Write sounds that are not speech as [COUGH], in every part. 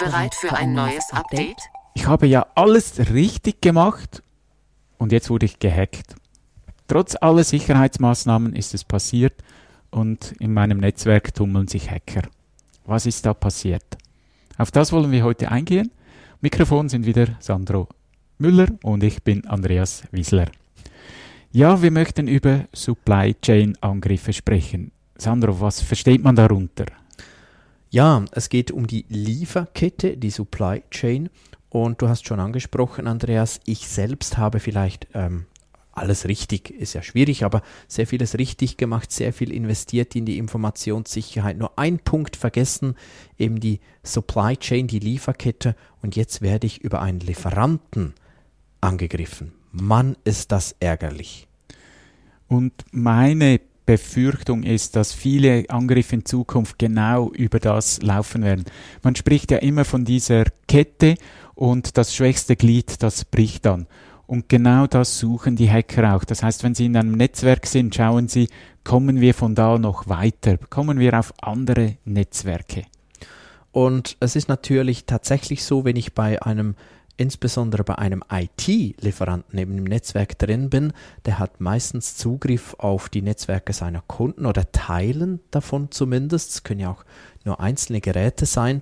Bereit für ein neues Update? Ich habe ja alles richtig gemacht und jetzt wurde ich gehackt. Trotz aller Sicherheitsmaßnahmen ist es passiert und in meinem Netzwerk tummeln sich Hacker. Was ist da passiert? Auf das wollen wir heute eingehen. Mikrofon sind wieder Sandro Müller und ich bin Andreas Wiesler. Ja, wir möchten über Supply Chain Angriffe sprechen. Sandro, was versteht man darunter? Ja, es geht um die Lieferkette, die Supply Chain. Und du hast schon angesprochen, Andreas, ich selbst habe vielleicht ähm, alles richtig, ist ja schwierig, aber sehr vieles richtig gemacht, sehr viel investiert in die Informationssicherheit. Nur ein Punkt vergessen, eben die Supply Chain, die Lieferkette. Und jetzt werde ich über einen Lieferanten angegriffen. Mann, ist das ärgerlich. Und meine Befürchtung ist, dass viele Angriffe in Zukunft genau über das laufen werden. Man spricht ja immer von dieser Kette und das schwächste Glied, das bricht dann. Und genau das suchen die Hacker auch. Das heißt, wenn sie in einem Netzwerk sind, schauen sie, kommen wir von da noch weiter, kommen wir auf andere Netzwerke. Und es ist natürlich tatsächlich so, wenn ich bei einem insbesondere bei einem IT-Lieferanten eben im Netzwerk drin bin, der hat meistens Zugriff auf die Netzwerke seiner Kunden oder Teilen davon zumindest. Es können ja auch nur einzelne Geräte sein.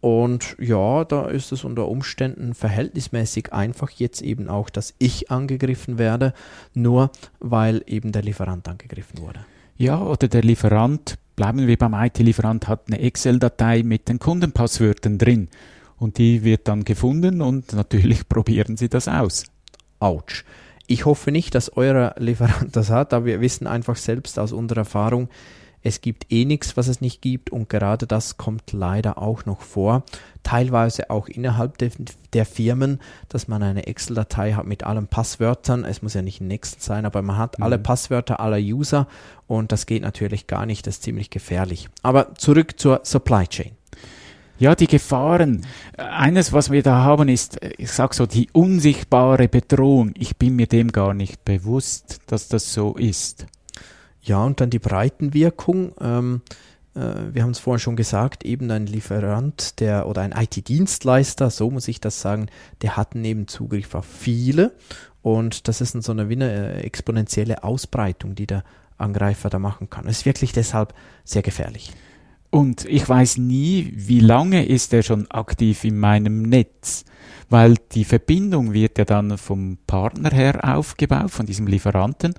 Und ja, da ist es unter Umständen verhältnismäßig einfach jetzt eben auch, dass ich angegriffen werde, nur weil eben der Lieferant angegriffen wurde. Ja, oder der Lieferant, bleiben wir beim IT-Lieferant, hat eine Excel-Datei mit den Kundenpasswörtern drin und die wird dann gefunden und natürlich [LAUGHS] probieren sie das aus. Autsch. Ich hoffe nicht, dass euer Lieferant das hat, aber wir wissen einfach selbst aus unserer Erfahrung, es gibt eh nichts, was es nicht gibt und gerade das kommt leider auch noch vor. Teilweise auch innerhalb de, der Firmen, dass man eine Excel-Datei hat mit allen Passwörtern. Es muss ja nicht ein Excel sein, aber man hat mhm. alle Passwörter aller User und das geht natürlich gar nicht. Das ist ziemlich gefährlich. Aber zurück zur Supply Chain. Ja, die Gefahren. Eines, was wir da haben, ist, ich sag so, die unsichtbare Bedrohung. Ich bin mir dem gar nicht bewusst, dass das so ist. Ja, und dann die Breitenwirkung. Ähm, äh, wir haben es vorhin schon gesagt, eben ein Lieferant, der oder ein IT-Dienstleister, so muss ich das sagen, der hat neben Zugriff auf viele. Und das ist so eine, äh, exponentielle Ausbreitung, die der Angreifer da machen kann. Es ist wirklich deshalb sehr gefährlich. Und ich weiß nie, wie lange ist er schon aktiv in meinem Netz, weil die Verbindung wird ja dann vom Partner her aufgebaut, von diesem Lieferanten,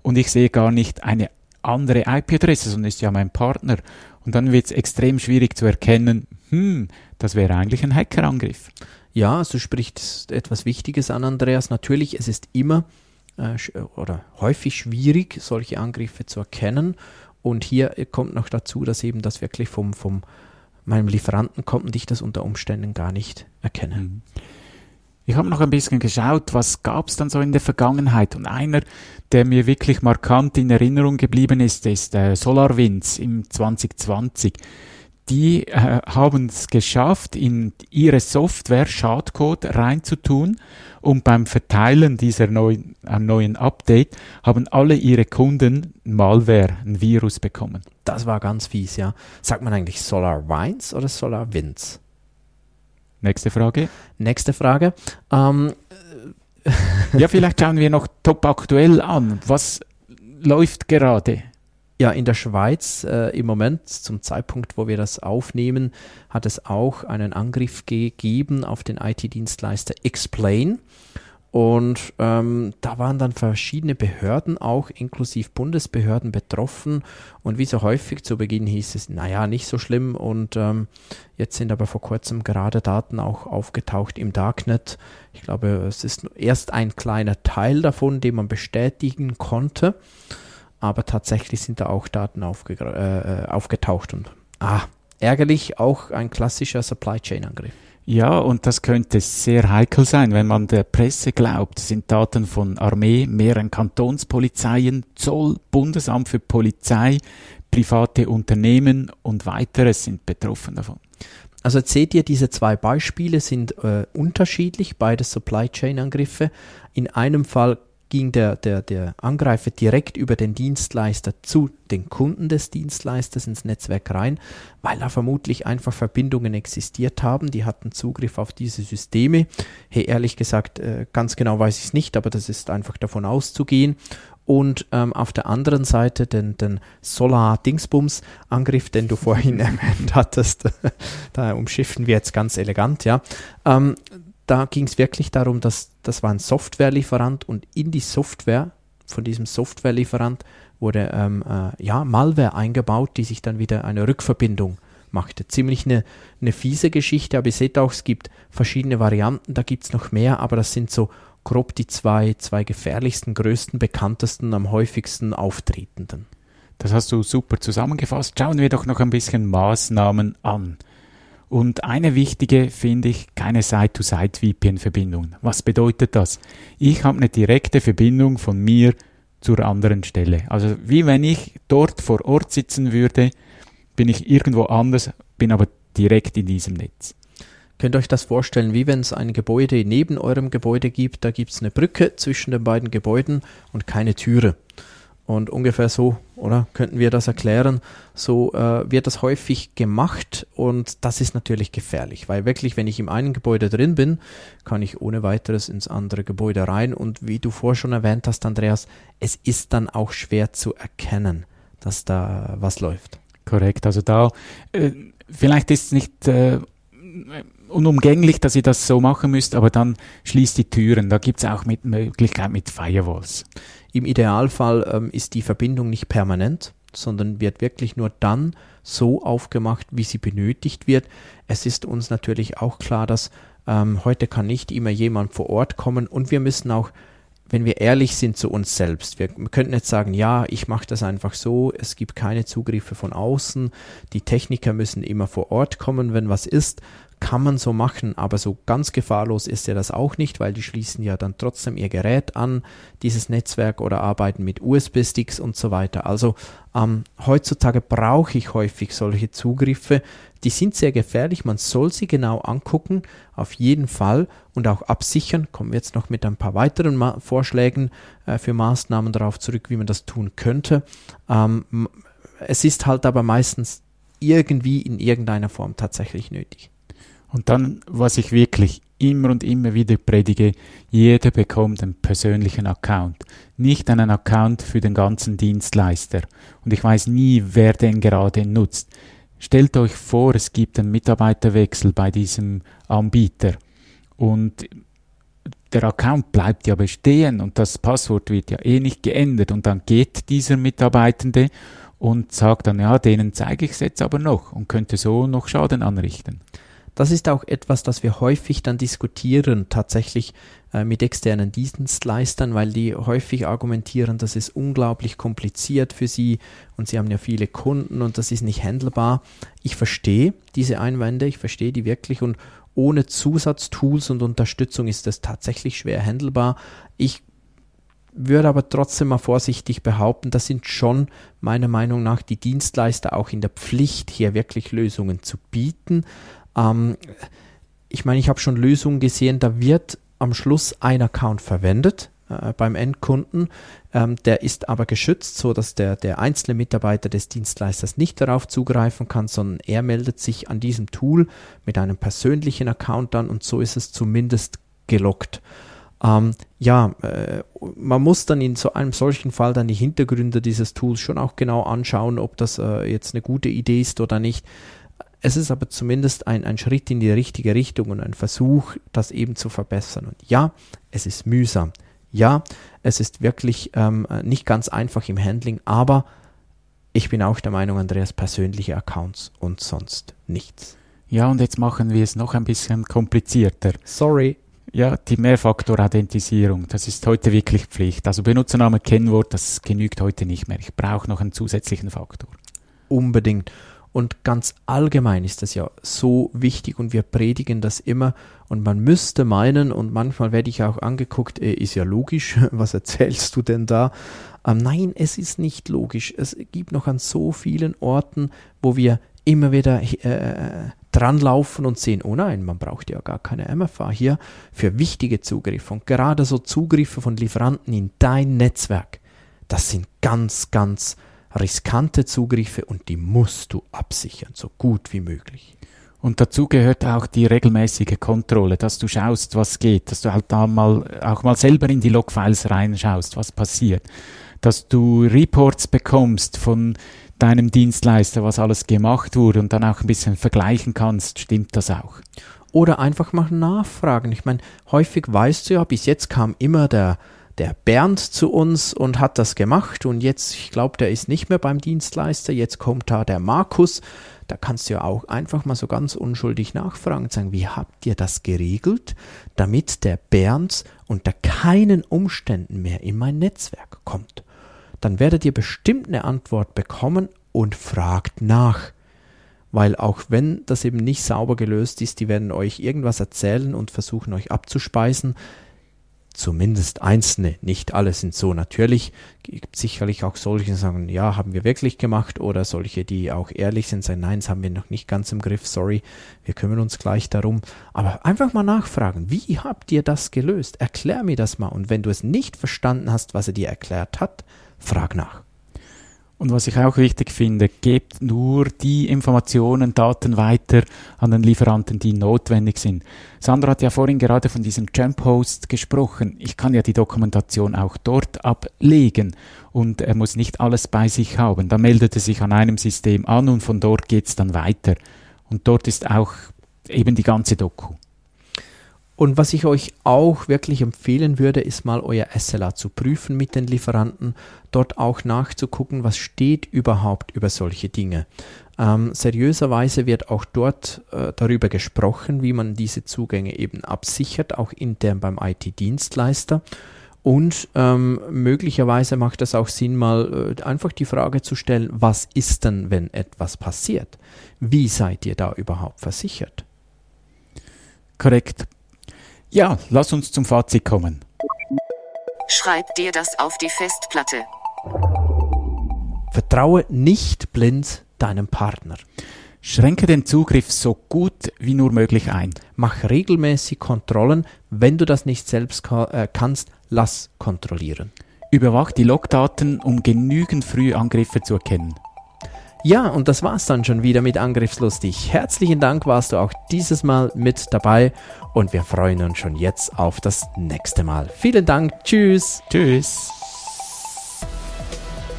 und ich sehe gar nicht eine andere IP-Adresse, sondern ist ja mein Partner. Und dann wird es extrem schwierig zu erkennen, hm, das wäre eigentlich ein Hackerangriff. Ja, also spricht etwas Wichtiges an, Andreas. Natürlich, es ist immer äh, oder häufig schwierig, solche Angriffe zu erkennen. Und hier kommt noch dazu, dass eben das wirklich vom, vom meinem Lieferanten kommt und ich das unter Umständen gar nicht erkenne. Mhm. Ich habe noch ein bisschen geschaut, was gab es dann so in der Vergangenheit. Und einer, der mir wirklich markant in Erinnerung geblieben ist, ist äh, SolarWinds im 2020 die äh, haben es geschafft, in ihre Software Schadcode reinzutun und beim Verteilen dieser neuen, äh, neuen Update haben alle ihre Kunden Malware, ein Virus bekommen. Das war ganz fies, ja. Sagt man eigentlich SolarWinds oder SolarWinds? Nächste Frage. Nächste Frage. Ähm, ja, vielleicht schauen wir noch top aktuell an. Was läuft gerade? Ja, in der Schweiz äh, im Moment, zum Zeitpunkt, wo wir das aufnehmen, hat es auch einen Angriff gegeben auf den IT-Dienstleister Explain. Und ähm, da waren dann verschiedene Behörden auch, inklusive Bundesbehörden, betroffen. Und wie so häufig zu Beginn hieß es, naja, nicht so schlimm. Und ähm, jetzt sind aber vor kurzem gerade Daten auch aufgetaucht im Darknet. Ich glaube, es ist erst ein kleiner Teil davon, den man bestätigen konnte aber tatsächlich sind da auch Daten äh, äh, aufgetaucht und ah, ärgerlich auch ein klassischer Supply Chain Angriff. Ja, und das könnte sehr heikel sein, wenn man der Presse glaubt. sind Daten von Armee, mehreren Kantonspolizeien, Zoll, Bundesamt für Polizei, private Unternehmen und weiteres sind betroffen davon. Also jetzt seht ihr, diese zwei Beispiele sind äh, unterschiedlich, beide Supply Chain Angriffe. In einem Fall ging der, der, der Angreifer direkt über den Dienstleister zu den Kunden des Dienstleisters ins Netzwerk rein, weil da vermutlich einfach Verbindungen existiert haben. Die hatten Zugriff auf diese Systeme. Hey, ehrlich gesagt, äh, ganz genau weiß ich es nicht, aber das ist einfach davon auszugehen. Und ähm, auf der anderen Seite den, den Solar-Dingsbums-Angriff, den du vorhin [LAUGHS] erwähnt hattest, [LAUGHS] da umschiffen wir jetzt ganz elegant, ja. Ähm, da ging es wirklich darum, dass das war ein Softwarelieferant und in die Software von diesem Softwarelieferant wurde ähm, äh, ja, Malware eingebaut, die sich dann wieder eine Rückverbindung machte. Ziemlich eine, eine fiese Geschichte, aber ihr seht auch, es gibt verschiedene Varianten, da gibt es noch mehr, aber das sind so grob die zwei, zwei gefährlichsten, größten, bekanntesten, am häufigsten auftretenden. Das hast du super zusammengefasst. Schauen wir doch noch ein bisschen Maßnahmen an. Und eine wichtige finde ich, keine Side-to-Side-VPN-Verbindungen. Was bedeutet das? Ich habe eine direkte Verbindung von mir zur anderen Stelle. Also wie wenn ich dort vor Ort sitzen würde, bin ich irgendwo anders, bin aber direkt in diesem Netz. Könnt ihr euch das vorstellen, wie wenn es ein Gebäude neben eurem Gebäude gibt, da gibt es eine Brücke zwischen den beiden Gebäuden und keine Türe. Und ungefähr so, oder könnten wir das erklären? So äh, wird das häufig gemacht und das ist natürlich gefährlich, weil wirklich, wenn ich im einen Gebäude drin bin, kann ich ohne weiteres ins andere Gebäude rein und wie du vorher schon erwähnt hast, Andreas, es ist dann auch schwer zu erkennen, dass da was läuft. Korrekt, also da äh, vielleicht ist es nicht äh, unumgänglich, dass ihr das so machen müsst, aber dann schließt die Türen. Da gibt es auch mit Möglichkeit mit Firewalls. Im Idealfall ähm, ist die Verbindung nicht permanent, sondern wird wirklich nur dann so aufgemacht, wie sie benötigt wird. Es ist uns natürlich auch klar, dass ähm, heute kann nicht immer jemand vor Ort kommen und wir müssen auch wenn wir ehrlich sind zu uns selbst, wir, könnten jetzt sagen, ja, ich mache das einfach so, es gibt keine Zugriffe von außen, die Techniker müssen immer vor Ort kommen, wenn was ist, kann man so machen, aber so ganz gefahrlos ist ja das auch nicht, weil die schließen ja dann trotzdem ihr Gerät an, dieses Netzwerk oder arbeiten mit USB-Sticks und so weiter. Also ähm, heutzutage brauche ich häufig solche Zugriffe. Die sind sehr gefährlich, man soll sie genau angucken, auf jeden Fall und auch absichern. Kommen wir jetzt noch mit ein paar weiteren Ma Vorschlägen äh, für Maßnahmen darauf zurück, wie man das tun könnte. Ähm, es ist halt aber meistens irgendwie in irgendeiner Form tatsächlich nötig. Und dann, was ich wirklich immer und immer wieder predige, jeder bekommt einen persönlichen Account, nicht einen Account für den ganzen Dienstleister. Und ich weiß nie, wer den gerade nutzt. Stellt euch vor, es gibt einen Mitarbeiterwechsel bei diesem Anbieter und der Account bleibt ja bestehen und das Passwort wird ja eh nicht geändert und dann geht dieser Mitarbeitende und sagt dann, ja, denen zeige ich es jetzt aber noch und könnte so noch Schaden anrichten. Das ist auch etwas, das wir häufig dann diskutieren, tatsächlich äh, mit externen Dienstleistern, weil die häufig argumentieren, das ist unglaublich kompliziert für sie und sie haben ja viele Kunden und das ist nicht handelbar. Ich verstehe diese Einwände, ich verstehe die wirklich und ohne Zusatztools und Unterstützung ist das tatsächlich schwer handelbar. Ich würde aber trotzdem mal vorsichtig behaupten, das sind schon meiner Meinung nach die Dienstleister auch in der Pflicht, hier wirklich Lösungen zu bieten. Ähm, ich meine, ich habe schon Lösungen gesehen, da wird am Schluss ein Account verwendet äh, beim Endkunden. Ähm, der ist aber geschützt, so dass der, der einzelne Mitarbeiter des Dienstleisters nicht darauf zugreifen kann, sondern er meldet sich an diesem Tool mit einem persönlichen Account an und so ist es zumindest gelockt. Ähm, ja, äh, man muss dann in so einem solchen Fall dann die Hintergründe dieses Tools schon auch genau anschauen, ob das äh, jetzt eine gute Idee ist oder nicht. Es ist aber zumindest ein, ein Schritt in die richtige Richtung und ein Versuch, das eben zu verbessern. Und ja, es ist mühsam. Ja, es ist wirklich ähm, nicht ganz einfach im Handling, aber ich bin auch der Meinung, Andreas, persönliche Accounts und sonst nichts. Ja, und jetzt machen wir es noch ein bisschen komplizierter. Sorry. Ja, die Mehrfaktor-Authentisierung, das ist heute wirklich Pflicht. Also Benutzername, Kennwort, das genügt heute nicht mehr. Ich brauche noch einen zusätzlichen Faktor. Unbedingt. Und ganz allgemein ist das ja so wichtig und wir predigen das immer. Und man müsste meinen, und manchmal werde ich auch angeguckt, äh, ist ja logisch, [LAUGHS] was erzählst du denn da? Ähm, nein, es ist nicht logisch. Es gibt noch an so vielen Orten, wo wir immer wieder äh, dranlaufen und sehen, oh nein, man braucht ja gar keine MFA hier für wichtige Zugriffe. Und gerade so Zugriffe von Lieferanten in dein Netzwerk, das sind ganz, ganz riskante Zugriffe und die musst du absichern, so gut wie möglich. Und dazu gehört auch die regelmäßige Kontrolle, dass du schaust, was geht, dass du halt da mal auch mal selber in die Logfiles reinschaust, was passiert, dass du Reports bekommst von deinem Dienstleister, was alles gemacht wurde und dann auch ein bisschen vergleichen kannst, stimmt das auch? Oder einfach mal nachfragen. Ich meine, häufig weißt du ja, bis jetzt kam immer der der Bernd zu uns und hat das gemacht und jetzt, ich glaube, der ist nicht mehr beim Dienstleister, jetzt kommt da der Markus. Da kannst du ja auch einfach mal so ganz unschuldig nachfragen und sagen, wie habt ihr das geregelt, damit der Bernd unter keinen Umständen mehr in mein Netzwerk kommt? Dann werdet ihr bestimmt eine Antwort bekommen und fragt nach weil auch wenn das eben nicht sauber gelöst ist, die werden euch irgendwas erzählen und versuchen euch abzuspeisen zumindest einzelne, nicht alle sind so. Natürlich gibt sicherlich auch solche, die sagen, ja, haben wir wirklich gemacht oder solche, die auch ehrlich sind, sagen, nein, das haben wir noch nicht ganz im Griff, sorry, wir kümmern uns gleich darum. Aber einfach mal nachfragen, wie habt ihr das gelöst? Erklär mir das mal. Und wenn du es nicht verstanden hast, was er dir erklärt hat, frag nach. Und was ich auch wichtig finde, gebt nur die Informationen, Daten weiter an den Lieferanten, die notwendig sind. Sandra hat ja vorhin gerade von diesem Jump Host gesprochen. Ich kann ja die Dokumentation auch dort ablegen und er muss nicht alles bei sich haben. Da meldet er sich an einem System an und von dort geht's dann weiter. Und dort ist auch eben die ganze Doku. Und was ich euch auch wirklich empfehlen würde, ist mal euer SLA zu prüfen mit den Lieferanten, dort auch nachzugucken, was steht überhaupt über solche Dinge. Ähm, seriöserweise wird auch dort äh, darüber gesprochen, wie man diese Zugänge eben absichert, auch intern beim IT-Dienstleister. Und ähm, möglicherweise macht es auch Sinn, mal äh, einfach die Frage zu stellen, was ist denn, wenn etwas passiert? Wie seid ihr da überhaupt versichert? Korrekt. Ja, lass uns zum Fazit kommen. Schreib dir das auf die Festplatte. Vertraue nicht blind deinem Partner. Schränke den Zugriff so gut wie nur möglich ein. Mach regelmäßig Kontrollen. Wenn du das nicht selbst äh, kannst, lass kontrollieren. Überwach die Logdaten, um genügend früh Angriffe zu erkennen. Ja, und das war's dann schon wieder mit Angriffslustig. Herzlichen Dank warst du auch dieses Mal mit dabei und wir freuen uns schon jetzt auf das nächste Mal. Vielen Dank. Tschüss. Tschüss.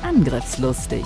Angriffslustig